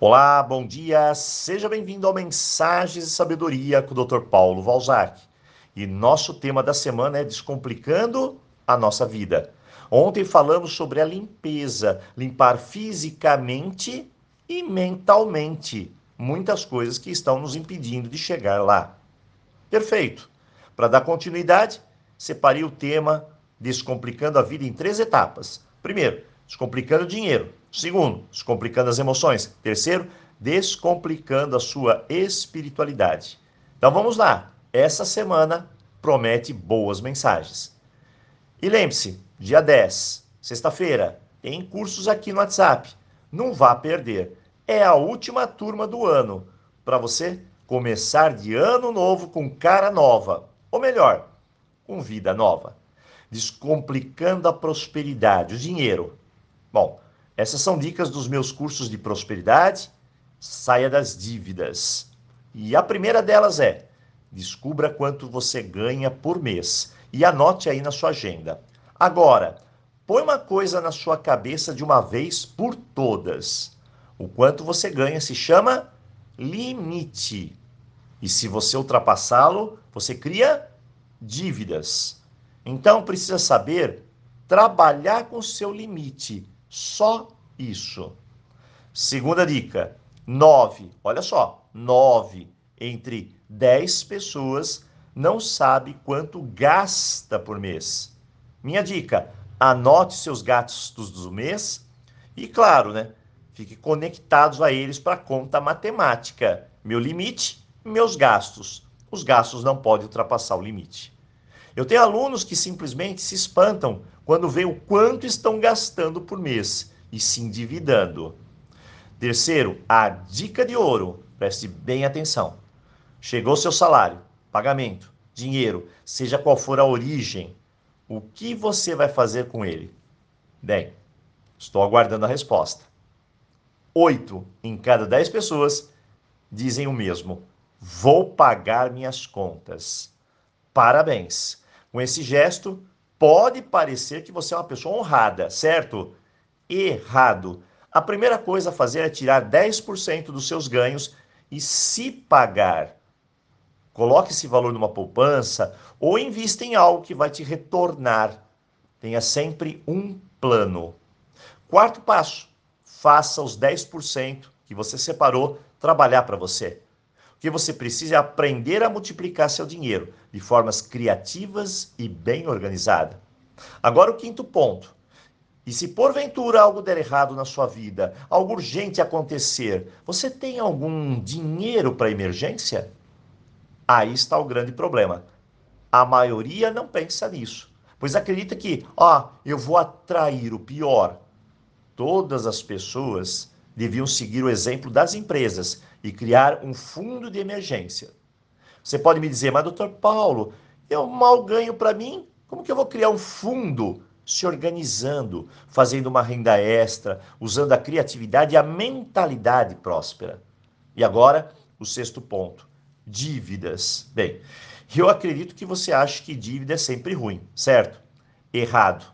Olá, bom dia, seja bem-vindo ao Mensagens de Sabedoria com o Dr. Paulo Valzac. E nosso tema da semana é Descomplicando a Nossa Vida. Ontem falamos sobre a limpeza, limpar fisicamente e mentalmente muitas coisas que estão nos impedindo de chegar lá. Perfeito. Para dar continuidade, separei o tema Descomplicando a Vida em três etapas. Primeiro, descomplicando o dinheiro. Segundo, descomplicando as emoções. Terceiro, descomplicando a sua espiritualidade. Então vamos lá. Essa semana promete boas mensagens. E lembre-se, dia 10, sexta-feira, tem cursos aqui no WhatsApp. Não vá perder. É a última turma do ano para você começar de ano novo com cara nova, ou melhor, com vida nova. Descomplicando a prosperidade, o dinheiro. Bom, essas são dicas dos meus cursos de prosperidade. Saia das dívidas. E a primeira delas é: descubra quanto você ganha por mês e anote aí na sua agenda. Agora, põe uma coisa na sua cabeça de uma vez por todas. O quanto você ganha se chama limite. E se você ultrapassá-lo, você cria dívidas. Então precisa saber trabalhar com o seu limite. Só isso. Segunda dica: nove. Olha só, nove entre dez pessoas não sabe quanto gasta por mês. Minha dica: anote seus gastos do mês e, claro, né? Fique conectados a eles para conta matemática. Meu limite, meus gastos. Os gastos não podem ultrapassar o limite. Eu tenho alunos que simplesmente se espantam quando veem o quanto estão gastando por mês e se endividando. Terceiro, a dica de ouro. Preste bem atenção. Chegou seu salário, pagamento, dinheiro, seja qual for a origem, o que você vai fazer com ele? Bem, estou aguardando a resposta. Oito em cada dez pessoas dizem o mesmo: vou pagar minhas contas. Parabéns! Com esse gesto, pode parecer que você é uma pessoa honrada, certo? Errado. A primeira coisa a fazer é tirar 10% dos seus ganhos e se pagar. Coloque esse valor numa poupança ou invista em algo que vai te retornar. Tenha sempre um plano. Quarto passo: faça os 10% que você separou trabalhar para você. O que você precisa é aprender a multiplicar seu dinheiro de formas criativas e bem organizadas. Agora, o quinto ponto. E se porventura algo der errado na sua vida, algo urgente acontecer, você tem algum dinheiro para emergência? Aí está o grande problema. A maioria não pensa nisso, pois acredita que, ó, eu vou atrair o pior. Todas as pessoas deviam seguir o exemplo das empresas e criar um fundo de emergência. Você pode me dizer, mas doutor Paulo, eu mal ganho para mim, como que eu vou criar um fundo se organizando, fazendo uma renda extra, usando a criatividade e a mentalidade próspera? E agora, o sexto ponto, dívidas. Bem, eu acredito que você acha que dívida é sempre ruim, certo? Errado.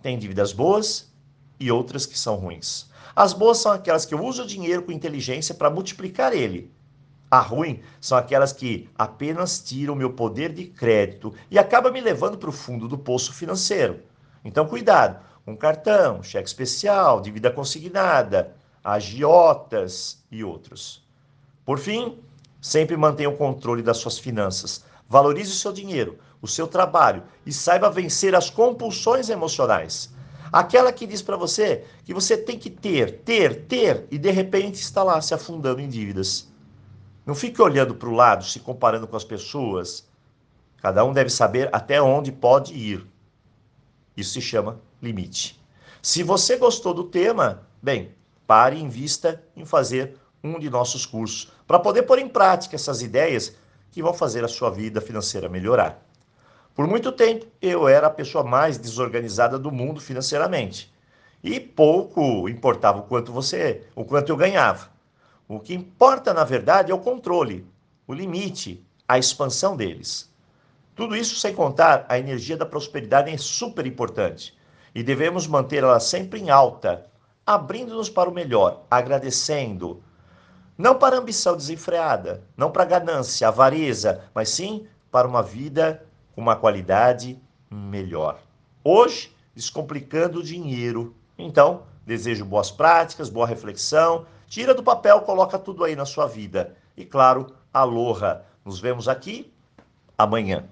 Tem dívidas boas e outras que são ruins. As boas são aquelas que uso o dinheiro com inteligência para multiplicar ele. A ruim são aquelas que apenas tiram meu poder de crédito e acabam me levando para o fundo do poço financeiro. Então, cuidado com cartão, cheque especial, dívida consignada, agiotas e outros. Por fim, sempre mantenha o controle das suas finanças. Valorize o seu dinheiro, o seu trabalho e saiba vencer as compulsões emocionais. Aquela que diz para você que você tem que ter, ter, ter e de repente está lá se afundando em dívidas. Não fique olhando para o lado, se comparando com as pessoas. Cada um deve saber até onde pode ir. Isso se chama limite. Se você gostou do tema, bem, pare e invista em fazer um de nossos cursos para poder pôr em prática essas ideias que vão fazer a sua vida financeira melhorar. Por muito tempo, eu era a pessoa mais desorganizada do mundo financeiramente. E pouco importava o quanto você, o quanto eu ganhava. O que importa, na verdade, é o controle, o limite, a expansão deles. Tudo isso sem contar a energia da prosperidade é super importante e devemos manter ela sempre em alta, abrindo-nos para o melhor, agradecendo, Não para ambição desenfreada, não para ganância, avareza, mas sim para uma vida uma qualidade melhor. Hoje, descomplicando o dinheiro. Então, desejo boas práticas, boa reflexão. Tira do papel, coloca tudo aí na sua vida. E claro, aloha. Nos vemos aqui amanhã.